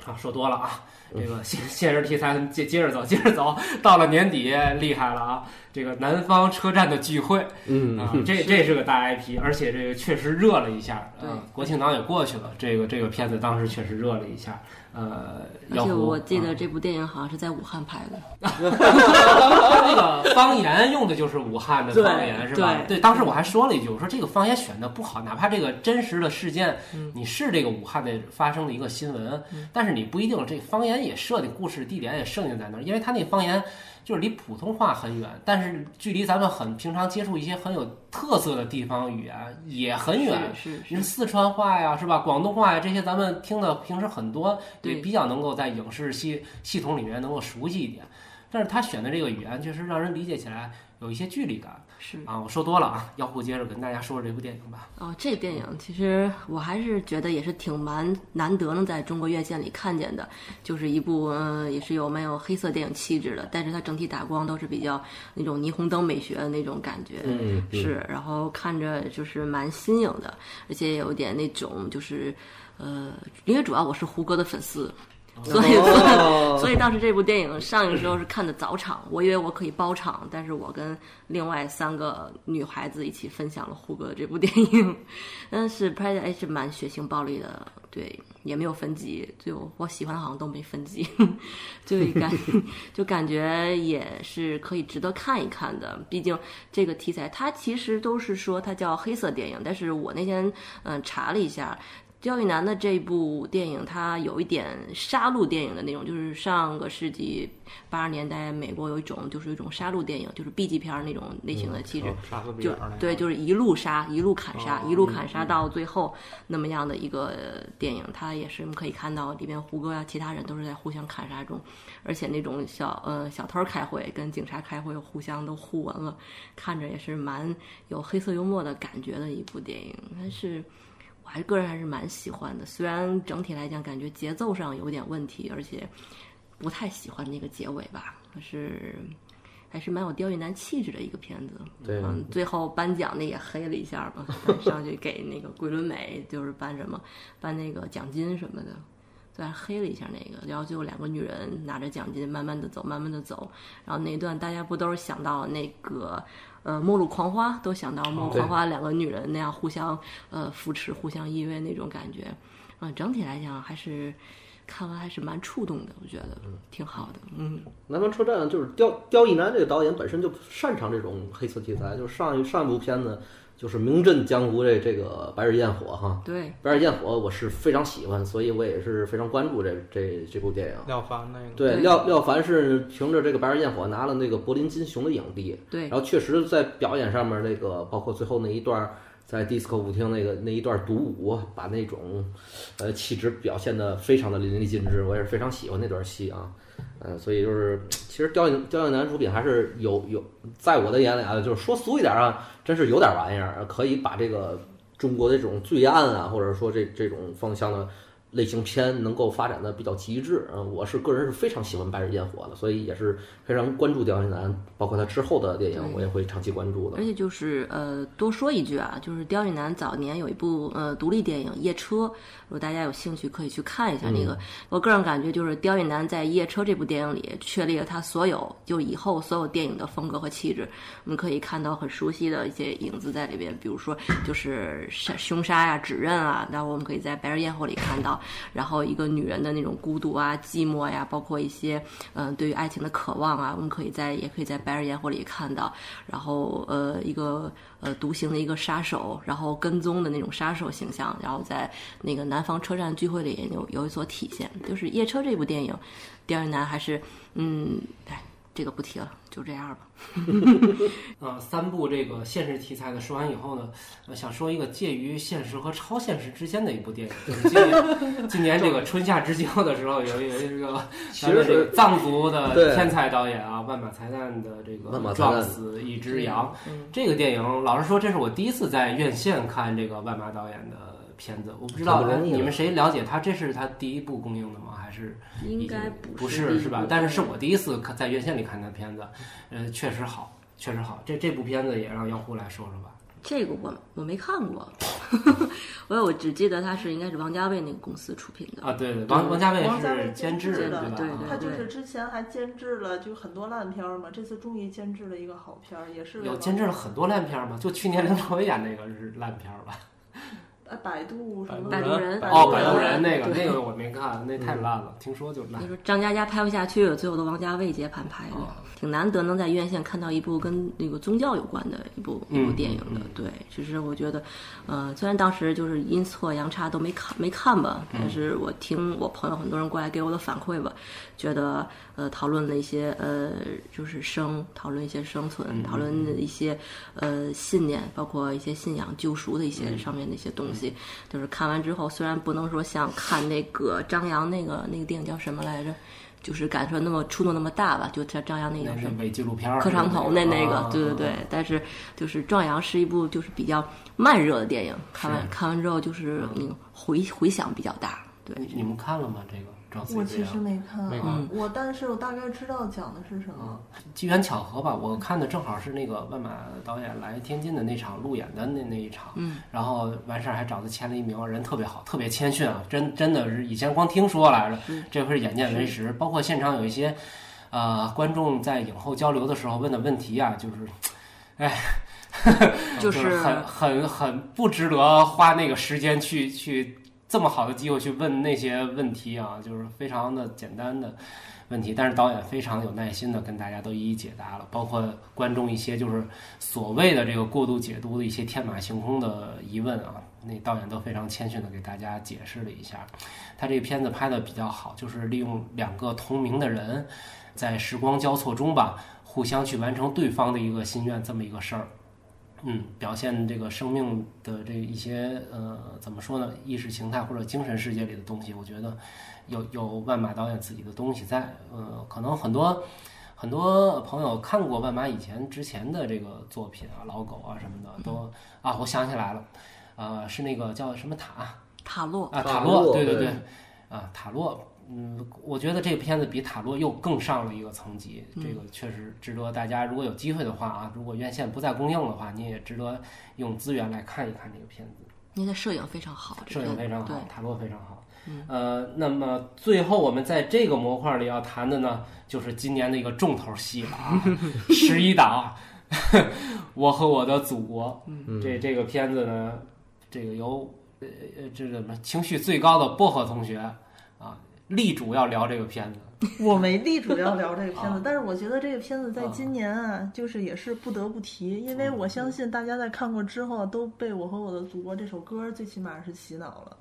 啊，说多了啊，这个现现实题材咱们接接着走，接着走，到了年底厉害了啊，这个南方车站的聚会。嗯啊，这这是个大 IP，而且这个确实热了一下。对啊，国庆档也过去了，这个这个片子当时确实热了一下。呃，而且我记得啊这部电影好像是在武汉拍的，他 *laughs* 那个方言用的就是武汉的对方言，是吧？对对，当时我还说了一句，我说这个方言选的不好，哪怕这个真实的事件，嗯。你是这个武汉的发生的一个新闻，但是你不一定这方言也设定故事地点也设定在那儿，因为他那方言就是离普通话很远，但是距离咱们很平常接触一些很有特色的地方语言也很远。是是四川话呀，是吧？广东话呀，这些咱们听的平时很多，也对比较能够在影视系系统里面能够熟悉一点。但是他选的这个语言，确实让人理解起来有一些距离感是。啊。我说多了啊，要不接着跟大家说说这部电影吧。哦，这电影其实我还是觉得也是挺蛮难得能在中国院线里看见的，就是一部嗯、呃也是有蛮有黑色电影气质的，但是它整体打光都是比较那种霓虹灯美学的那种感觉，嗯嗯是，然后看着就是蛮新颖的，而且有点那种就是呃，因为主要我是胡歌的粉丝。所以，哦 *laughs* 所以当时这部电影上映的时候是看的早场，我以为我可以包场，但是我跟另外三个女孩子一起分享了胡歌的这部 *laughs* 电影，但是拍的还是蛮血腥暴力的，对，也没有分级，就我喜欢的好像都没分级，就感 *laughs* 就感觉也是可以值得看一看的，毕竟这个题材它其实都是说它叫黑色电影，但是我那天嗯查了一下。焦裕南的这部电影，它有一点杀戮电影的那种，就是上个世纪八十年代美国有一种就是一种杀戮电影，就是 B 级片儿那种类型的气质，就对，就是一路杀，一路砍杀，哦一路砍杀到最后那么样的一个电影，它也是可以看到里边胡歌啊，其他人都是在互相砍杀中，而且那种小呃小偷儿开会跟警察开会互相都互文了，看着也是蛮有黑色幽默的感觉的一部电影，但是。我还个人还是蛮喜欢的，虽然整体来讲感觉节奏上有点问题，而且不太喜欢那个结尾吧，可是还是蛮有刁亦男气质的一个片子。对嗯，最后颁奖的也黑了一下嘛，上去给那个桂纶镁就是颁什么，颁那个奖金什么的。虽然黑了一下那个，然后最后两个女人拿着奖金慢慢的走，慢慢的走，然后那一段大家不都是想到那个呃《末路狂花》，都想到《末路狂花》两个女人那样互相呃扶持、互相依偎那种感觉，嗯、整体来讲还是看完还是蛮触动的，我觉得挺好的，嗯，南方车站就是刁刁亦男这个导演本身就擅长这种黑色题材，就是上一上一部片子就是名震江湖这这个《白日焰火》哈，对，《白日焰火》我是非常喜欢，所以我也是非常关注这这这部电影。廖凡那个，对，对。廖廖凡是凭着这个《白日焰火》拿了那个柏林金熊的影帝，对。然后确实在表演上面那个，包括最后那一段在迪斯科舞厅那个那一段独舞，把那种呃气质表现的非常的淋漓尽致，我也是非常喜欢那段戏啊。嗯，所以就是其实刁亦刁亦男出品还是有有，在我的眼里啊，就是说俗一点啊，真是有点玩意儿，可以把这个中国的这种罪案啊，或者说这这种方向的类型片能够发展的比较极致。嗯，我是个人是非常喜欢《白日焰火》的，所以也是非常关注刁亦男，包括他之后的电影，我也会长期关注的而。且就是呃，多说一句啊，就是刁亦男早年有一部呃独立电影《夜车》，如果大家有兴趣可以去看一下那个。我个人感觉就是刁亦男在《夜车》这部电影里确立了他所有就以后所有电影的风格和气质。我们可以看到很熟悉的一些影子在里边，比如说就是杀凶杀呀、指认啊，然后我们可以在《白日焰火》里看到，然后一个女人的那种孤独啊、寂寞呀，包括一些嗯、对于爱情的渴望啊，我们可以在也可以在《白日焰火》里看到。然后呃一个呃独行的一个杀手，然后跟踪的那种杀手形象，然后在那个南方车站聚会里也有有所体现。就是《夜车》这部电影，刁亦男还是嗯，哎，这个不提了，就这样吧。*laughs* 呃，三部这个现实题材的说完以后呢，呃想说一个介于现实和超现实之间的一部电影，就是今年今年这个春夏之交的时候，有有一个其实咱们这个是藏族的天才导演啊，万马才旦的这个撞死一只羊，这个电影老实说，这是我第一次在院线看这个万马导演的片子，我不知道你们谁了解他？这是他第一部公映的吗？还是应该不是是吧？但是是我第一次看在院线里看他的片子，呃，确实好，确实好。这这部片子也让姚虎来说说吧。这个我我没看过，*laughs* 我我只记得他是应该是王家卫那个公司出品的。啊，对对，王王家卫王家卫是监制，监制的对？对啊他就是之前还监制了就很多烂片儿嘛，这次终于监制了一个好片儿，也是有监制了很多烂片儿吗？就去年梁朝伟演那个是烂片儿吧？哎百度什么摆渡人哦，百度人那个那个我没看，那太烂了，听说就烂。你。说张嘉佳拍不下去，最后都王家卫接盘拍的，挺难得能在院线看到一部跟那个宗教有关的一部一部嗯电影的。嗯对，其实我觉得，呃，虽然当时就是阴错阳差都没看没看吧，嗯但是我听我朋友很多人过来给我的反馈吧，觉得呃讨论了一些呃就是生，讨论一些生存，嗯讨论一些呃信念，包括一些信仰救赎的一嗯些上面的一些东西，就是看完之后，虽然不能说像看那个张扬那个那个电影叫什么来着，就是感受那么触动那么大吧，就张张扬那个叫什么。伪纪录片儿，磕长头那那个啊，对对对，但是就是《壮阳》是一部就是比较慢热的电影，看完看完之后就是嗯回回响比较大，对，你你们看了吗？这个《撞死我其实没看，没看我但是我大概知道讲的是什么。机缘巧合吧，我看的正好是那个万马导演来天津的那场路演的那那一场，嗯，然后完事儿还找他签了一名，人特别好，特别谦逊啊，真真的是以前光听说来着，这回是眼见为实。包括现场有一些，呃，观众在影后交流的时候问的问题啊，就是，哎，*laughs* 就是很很很不值得花那个时间去去这么好的机会去问那些问题啊，就是非常的简单的问题，但是导演非常有耐心的跟大家都一一解答了，包括观众一些就是所谓的这个过度解读的一些天马行空的疑问啊，那导演都非常谦逊的给大家解释了一下。他这个片子拍的比较好，就是利用两个同名的人，在时光交错中吧，互相去完成对方的一个心愿这么一个事儿。嗯，表现这个生命的这一些呃，怎么说呢？意识形态或者精神世界里的东西，我觉得有有万马导演自己的东西在。呃，可能很多很多朋友看过万马以前之前的这个作品啊，老狗啊什么的，都啊，我想起来了，呃，是那个叫什么塔塔洛，啊，塔洛对对对，啊，塔洛，嗯，我觉得这个片子比塔洛又更上了一个层级，这个确实值得大家如果有机会的话啊，如果院线不再公映的话，你也值得用资源来看一看这个片子，您的摄影非常好，摄影非常好，塔洛非常好。呃，那么最后我们在这个模块里要谈的呢，就是今年的一个重头戏了啊，*laughs* 十一档，*laughs* 我和我的祖国，这这个片子呢，这个由呃呃这个什么情绪最高的薄荷同学啊，力主要聊这个片子。*laughs* 我没力主要聊这个片啊子，但是我觉得这个片子在今年啊，就是也是不得不提，因为我相信大家在看过之后，都被《我和我的祖国》这首歌最起码是洗脑了。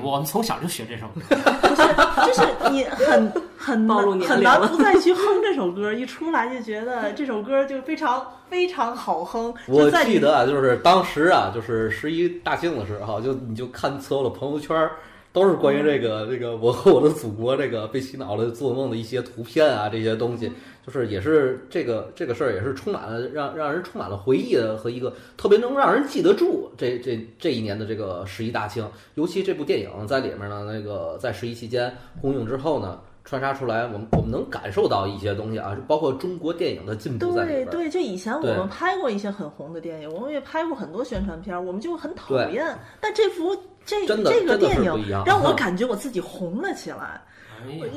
我们从小就学这首歌。*laughs* 不是，就是你很很暴露难年龄了很难不再去哼这首歌，一出来就觉得这首歌就非常非常好哼。*laughs* 我就记得啊，就是当时啊，就是十一大庆的时候，就你就看所有的朋友圈儿，都是关于这个这个我和我的祖国这个被洗脑了做梦的一些图片啊，这些东西，就是也是这个这个事儿也是充满了让让人充满了回忆的和一个特别能让人记得住这这这一年的这个十一大庆，尤其这部电影在里面呢，那个在十一期间公映之后呢。穿插出来，我们我们能感受到一些东西啊，包括中国电影的进步在里边儿。对对，就以前我们拍过一些很红的电影，我们也拍过很多宣传片儿，我们就很讨厌。但这幅这真的这个电影让我感觉我自己红了起来。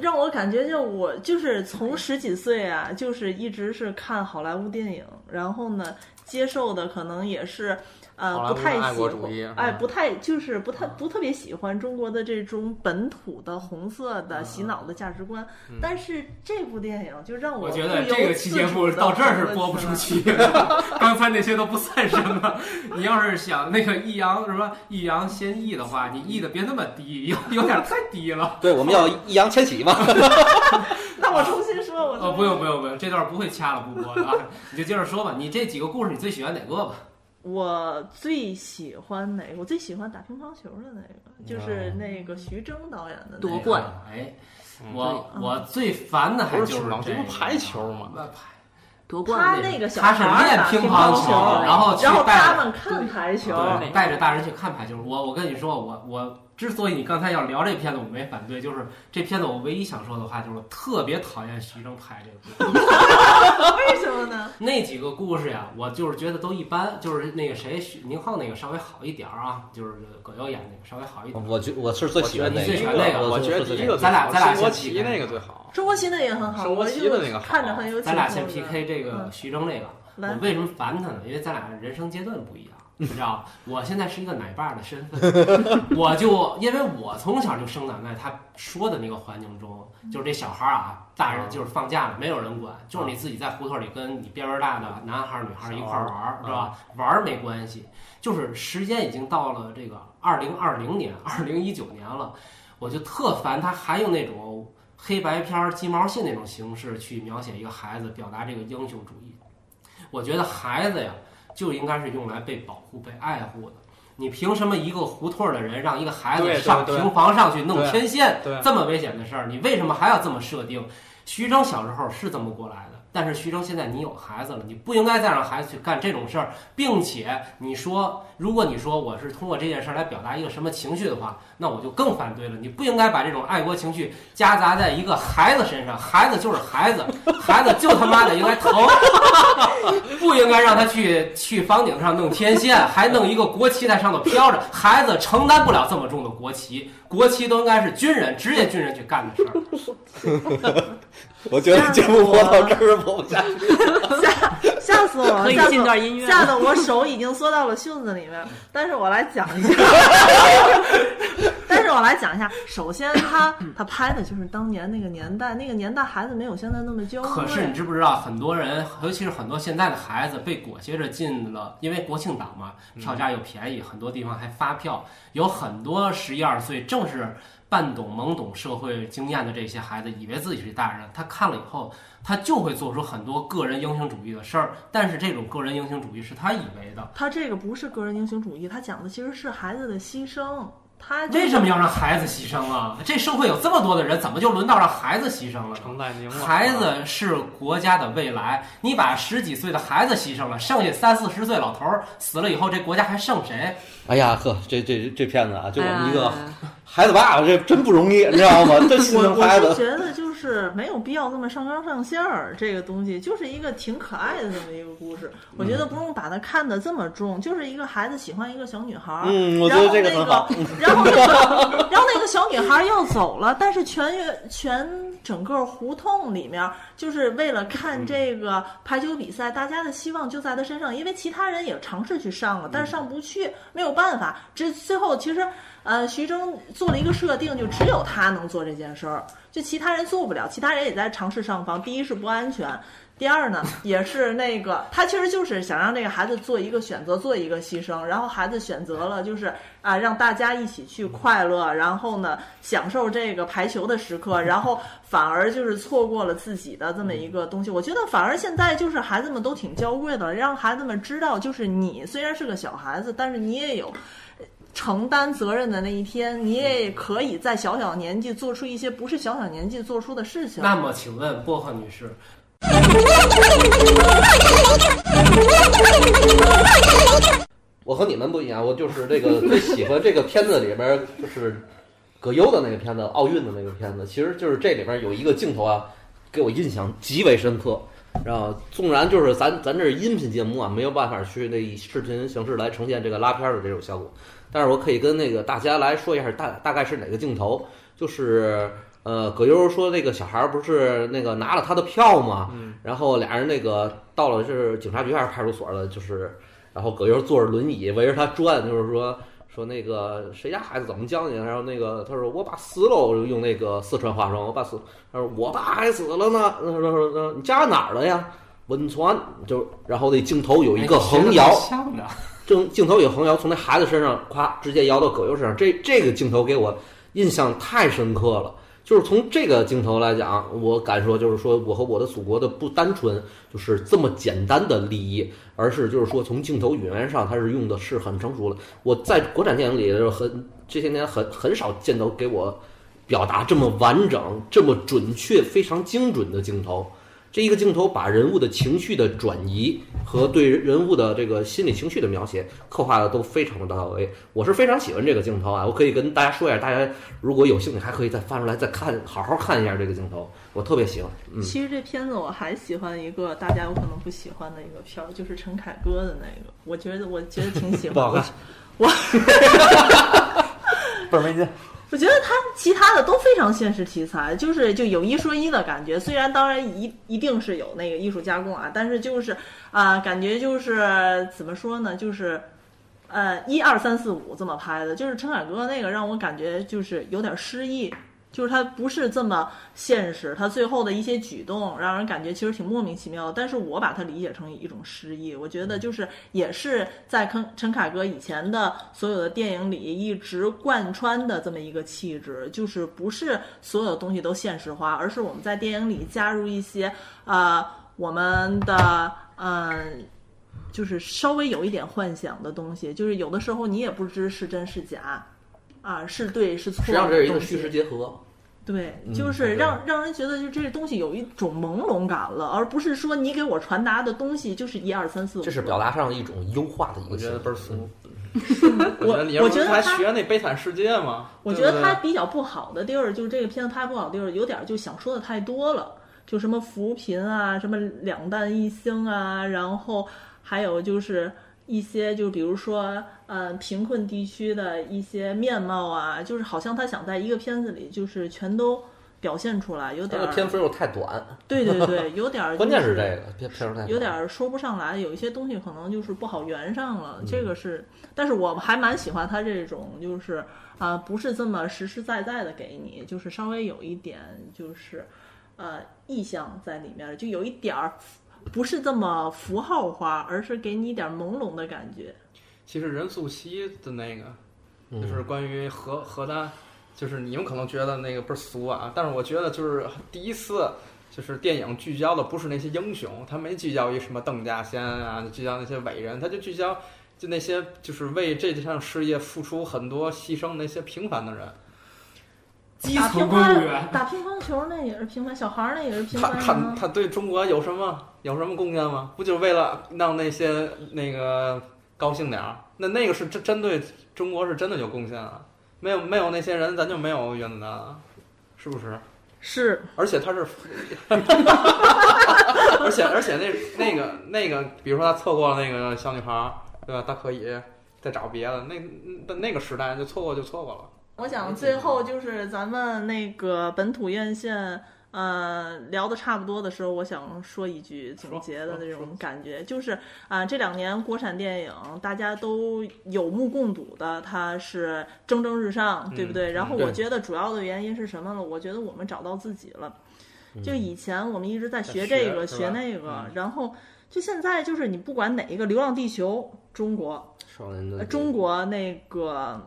让我感觉就我就是从十几岁啊，就是一直是看好莱坞电影，然后呢，接受的可能也是。呃，不太喜欢国主义，哎，嗯不太就是不太不特别喜欢中国的这种本土的红色的洗脑的价值观，但是这部电影就让我我觉得这个期节目到这儿是播不出去，*laughs* 刚才那些都不算什么。你要是想那个抑扬什么抑扬先抑的话，你抑的别那么低，有有点太低了。对，我们要 *laughs* 易烊千玺嘛。*laughs* 那我重新说，我哦，不用不用不用，这段不会掐了不播的啊，你就接着说吧。你这几个故事，你最喜欢哪个吧？我最喜欢哪个？我最喜欢打乒乓球的那个，就是那个徐峥导演的那个。夺冠哎，我我最烦的还就是乒乓球这个不排球吗那排夺他冠那个小他是孩儿练打乒乒乓球球，然后去然后带他们看排球。带着大人去看排球。我我跟你说，我我之所以你刚才要聊这片子，我没反对，就是这片子我唯一想说的话就是我特别讨厌徐峥拍这个故事。*laughs* 为什么呢？那几个故事呀，我就是觉得都一般，就是那个谁许宁浩那个稍微好一点儿啊，就是葛优演那个稍微好一点儿。我觉我是最喜欢那你最喜个，欢那个我觉得第一个，咱俩咱俩先棋那个最好。中国新的也很好，中国新的那个好看着很有咱俩先 PK 这个嗯徐峥那个，我为什么烦他呢？因为咱俩人生阶段不一样，你知道，我现在是一个奶爸的身份，*laughs* 我就因为我从小就生长在他说的那个环境中，就是这小孩儿啊，大人就是放假了，没有人管，就是你自己在胡同里跟你边边大的男孩儿女孩儿一块儿玩儿，是吧？玩儿没关系，就是时间已经到了这个二零二零年、二零一九年了，我就特烦他还用那种。黑白片儿、鸡毛信那种形式去描写一个孩子，表达这个英雄主义。我觉得孩子呀，就应该是用来被保护、被爱护的。你凭什么一个胡同儿的人让一个孩子上平房上去弄天线对这么危险的事儿？你为什么还要这么设定？徐峥小时候是这么过来的，但是徐峥现在你有孩子了，你不应该再让孩子去干这种事儿，并且你说，如果你说我是通过这件事儿来表达一个什么情绪的话，那我就更反对了。你不应该把这种爱国情绪夹杂在一个孩子身上，孩子就是孩子，孩子就他妈的应该疼，*laughs* 不应该让他去去房顶上弄天线，还弄一个国旗在上头飘着，孩子承担不了这么重的国旗，国旗都应该是军人职业军人去干的事儿。*laughs* 我觉得节目播到这儿播不下去。吓吓死我了！可以吓死我进段音乐吓得我手已经缩到了袖子里面。但是我来讲一下，但 *laughs* 是我来讲一下。*laughs* 首先他，他拍的就是当年那个年代，那个年代孩子没有现在那么娇可是你。知不知道，很多人，尤其是很多现在的孩子，被裹挟着进了，因为国庆档嘛，票价又便宜，很多地方还发票，有很多十一二岁正是半懂懵懂社会经验的这些孩子，以为自己是大人，他看了以后，他就会做出很多个人英雄主义的事儿，但是这种个人英雄主义是他以为的。他这个不是个人英雄主义，他讲的其实是孩子的牺牲。他为什么要让孩子牺牲啊？这社会有这么多的人，怎么就轮到让孩子牺牲了呢？程代宁了，孩子是国家的未来，你把十几岁的孩子牺牲了，剩下三四十岁老头儿死了以后，这国家还剩谁？哎呀呵，这这这骗子啊，就我们一个哎孩子爸爸，这真不容易，你知道吗？这心我疼孩子。我觉得就是没有必要这么上纲上线儿，这个东西就是一个挺可爱的这么一个故事。我觉得不用把它看得这么重，就是一个孩子喜欢一个小女孩儿，嗯，我觉然后得这个很好。然后那个，*laughs* 然后那个小女孩要走了，但是全乐全整个胡同里面，就是为了看这个排球比赛，大家的希望就在她身上，因为其他人也尝试去上了，但是上不去，没有办法。这最后其实，呃，徐峥做了一个设定，就只有他能做这件事儿，就其他人做不了，其他人也在尝试上房。第一是不安全，第二呢，也是那个他其实就是想让这个孩子做一个选择，做一个牺牲，然后孩子选择了就是啊，让大家一起去快乐，然后呢享受这个排球的时刻，然后反而就是错过了自己的这么一个东西。我觉得反而现在就是孩子们都挺娇贵的，让孩子们知道，就是你虽然是个小孩子，但是你也有。承担责任的那一天，你也可以在小小年纪做出一些不是小小年纪做出的事情。那么，请问薄荷女士，我和你们不一样，我就是这个最喜欢这个片子里边就是葛优的那个片子，奥运的那个片子，其实就是这里边有一个镜头啊，给我印象极为深刻。然后，纵然就是咱咱这是音频节目啊，没有办法去那以视频形式来呈现这个拉片的这种效果，但是我可以跟那个大家来说一下大大概是哪个镜头，就是呃，葛优说那个小孩儿不是那个拿了他的票吗？然后俩人那个到了是警察局还是派出所了，就是然后葛优坐着轮椅围着他转，就是说说那个谁家孩子怎么教你？然后那个他说我爸死了，我用那个四川话说，我爸死，他说我爸还死了呢。他说说说你家哪儿的呀？汶川。就然后那镜头有一个横摇，像的，正镜头有横摇，从那孩子身上咵直接摇到葛优身上，这这个镜头给我印象太深刻了。就是从这个镜头来讲，我敢说，就是说我和我的祖国的不单纯就是这么简单的利益，而是就是说从镜头语言上，它是用的是很成熟的。我在国产电影里就很这些年很很少见到给我表达这么完整、这么准确、非常精准的镜头。这一个镜头把人物的情绪的转移和对人物的这个心理情绪的描写刻画的都非常的到位，我是非常喜欢这个镜头啊！我可以跟大家说一下，大家如果有兴趣，还可以再翻出来再看，好好看一下这个镜头，我特别喜欢。嗯，其实这片子我还喜欢一个大家有可能不喜欢的一个片儿，就是陈凯歌的那个，我觉得我觉得挺喜欢。不好看我 *laughs* 倍儿没劲。我觉得他其他的都非常现实题材，就是就有一说一的感觉。虽然当然一一定是有那个艺术加工啊，但是就是啊、感觉就是怎么说呢，就是呃一二三四五这么拍的。就是陈凯歌那个让我感觉就是有点失意，就是他不是这么现实，他最后的一些举动让人感觉其实挺莫名其妙的。但是我把它理解成一种诗意，我觉得就是也是在陈陈凯歌以前的所有的电影里一直贯穿的这么一个气质，就是不是所有东西都现实化，而是我们在电影里加入一些呃我们的嗯。就是稍微有一点幻想的东西，就是有的时候你也不知是真是假，啊，是对是错实际上这是一个虚实结合。对，嗯就是对让让人觉得就这东西有一种朦胧感了，而不是说你给我传达的东西就是一二三四五。这是表达上一种优化的一个我觉得倍儿俗。我 *laughs* 我觉得还他学那《悲惨世界》吗？我觉得他比较不好的地儿，就是这个片子拍不好的地儿，有点就想说的太多了，就什么扶贫啊，什么两弹一星啊，然后还有就是一些就比如说，呃，贫困地区的一些面貌啊，就是好像他想在一个片子里就是全都表现出来，有点儿的篇幅又太短，对对对，有点儿、*laughs* 关键是这个篇篇幅太短。有点儿说不上来，有一些东西可能就是不好圆上了，嗯。这个是，但是我还蛮喜欢他这种，就是啊、不是这么实实在在的给你，就是稍微有一点就是呃意向在里面，就有一点儿不是这么符号化，而是给你一点朦胧的感觉。其实任素汐的那个，嗯就是关于核核弹，就是你们可能觉得那个倍儿俗啊，但是我觉得就是第一次，就是电影聚焦的不是那些英雄，他没聚焦于什么邓稼先啊，聚焦那些伟人，他就聚焦就那些就是为这项事业付出很多牺牲那些平凡的人。打基层乒乓公务员，打乒乓球那也是平凡，小孩儿那也是平他他凡啊。他对中国有什么有什么贡献吗？不就是为了让那些那个高兴点儿？那那个是针针对中国是真的有贡献啊！没有没有那些人，咱就没有原子弹啊，是不是？是而且他是，*laughs* 而且而且那那个那个，比如说他错过了那个小女孩儿，对吧？他可以再找别的。那那那个时代就错过就错过了。我想最后就是咱们那个本土院线，呃，聊的差不多的时候，我想说一句总结的那种感觉，就是啊、这两年国产电影大家都有目共睹的，它是蒸蒸日上，对不对？然后我觉得主要的原因是什么呢？我觉得我们找到自己了。就以前我们一直在学这个学那个嗯，然后就现在就是你不管哪一个《流浪地球》中国，少年的呃中国那个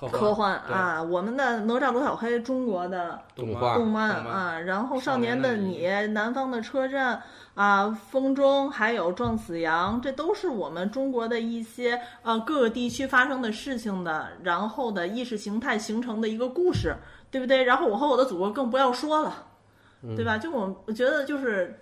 科科幻啊，我们的哪吒罗小黑中国的动画动漫啊，然后少少年的年的你你、南方的车站啊、风中还有撞死羊，这都是我们中国的一些呃各个地区发生的事情的，然后的意识形态形成的一个故事，对不对？然后我和我的祖国更不要说了，对吧？就我我觉得就是，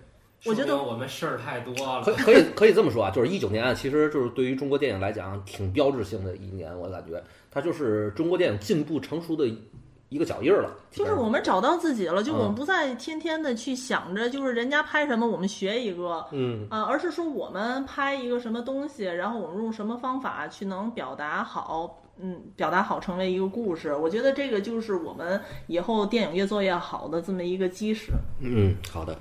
我觉得我们事儿太多了可。可以可以这么说啊，就是一九年啊，其实就是对于中国电影来讲挺标志性的一年，我感觉它就是中国电影进步成熟的一个脚印儿了。就是我们找到自己了，就嗯我们不再天天的去想着就是人家拍什么我们学一个，嗯啊，而是说我们拍一个什么东西，然后我们用什么方法去能表达好，嗯，表达好成为一个故事。我觉得这个就是我们以后电影越做越好的这么一个基石。嗯，好的，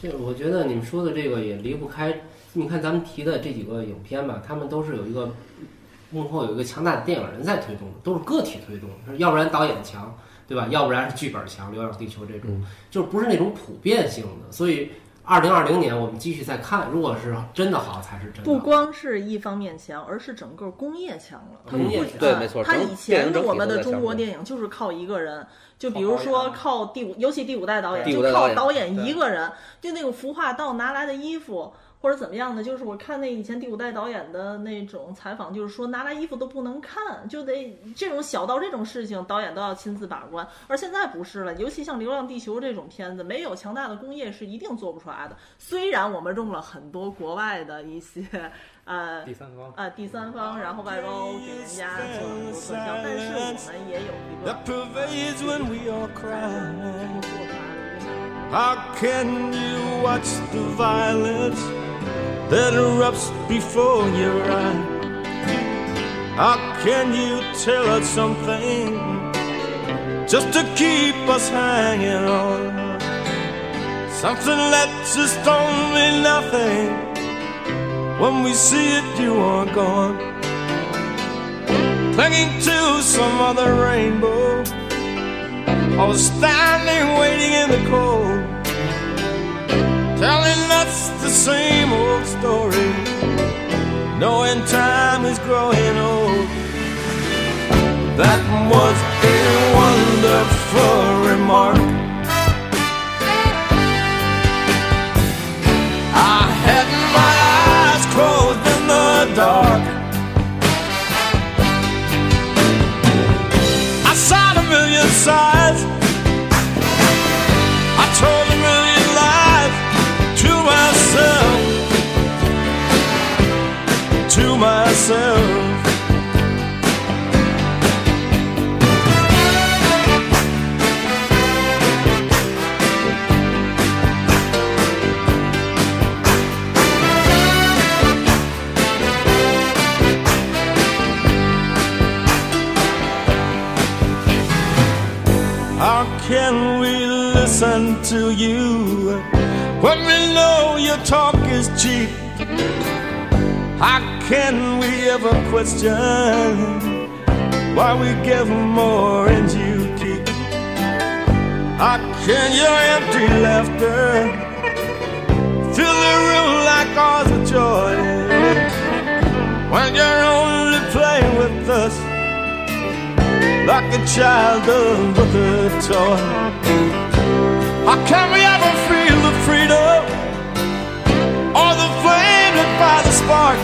这我觉得你们说的这个也离不开，你看咱们提的这几个影片吧，他们都是有一个幕后有一个强大的电影人在推动的，都是个体推动，要不然导演强，对吧？要不然是剧本强，《流浪地球》这种，嗯就是不是那种普遍性的。所以，二零二零年我们继续再看，如果是真的好，才是真的好。不光是一方面强，而是整个工业强了。它不工业强对没错整它以前我们的中国电影就是靠一个人，就比如说靠第五，尤其第五代导演，就靠导演一个人，就那个服化道拿来的衣服。或者怎么样的，就是我看那以前第五代导演的那种采访，就是说拿来衣服都不能看，就得这种小到这种事情，导演都要亲自把关。而现在不是了，尤其像《流浪地球》这种片子，没有强大的工业是一定做不出来的。虽然我们用了很多国外的一些呃 *laughs* 第三方。呃第三方，然后外包给人家做了很多特效，但是我们也有一个 *laughs* How can you watch the violence that erupts before your eyes? How can you tell us something just to keep us hanging on? Something that just mean nothing. When we see it, you are gone. Clinging to some other rainbow. Was standing waiting in the cold, telling us the same old story, knowing time is growing old. That was a wonderful remark. How can we ever question why we give more and you keep? How can your empty laughter fill the room like ours with joy when you're only playing with us? like a child with a toy. How can we ever feel the freedom or the flame that fires the spark?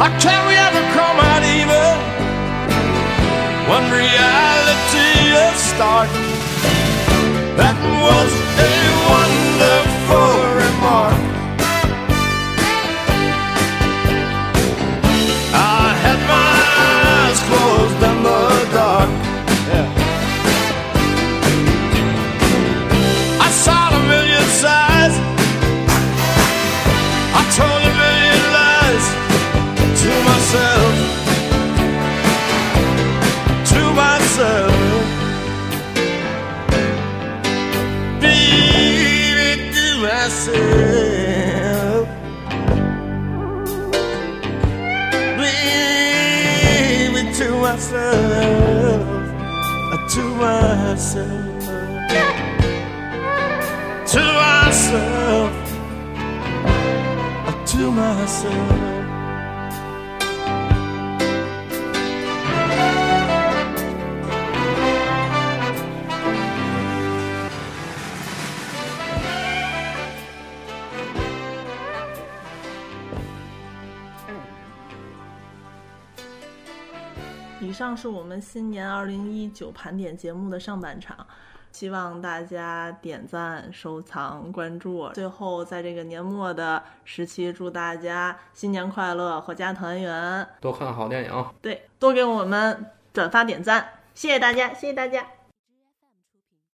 How can we ever come out even when reality is stark? That was a wonderful to myself, to myself, to myself. 上是我们新年二零一九盘点节目的上半场，希望大家点赞、收藏、关注。最后，在这个年末的时期，祝大家新年快乐，阖家团圆。多看好电影。对，多给我们转发点赞，谢谢大家，谢谢大家。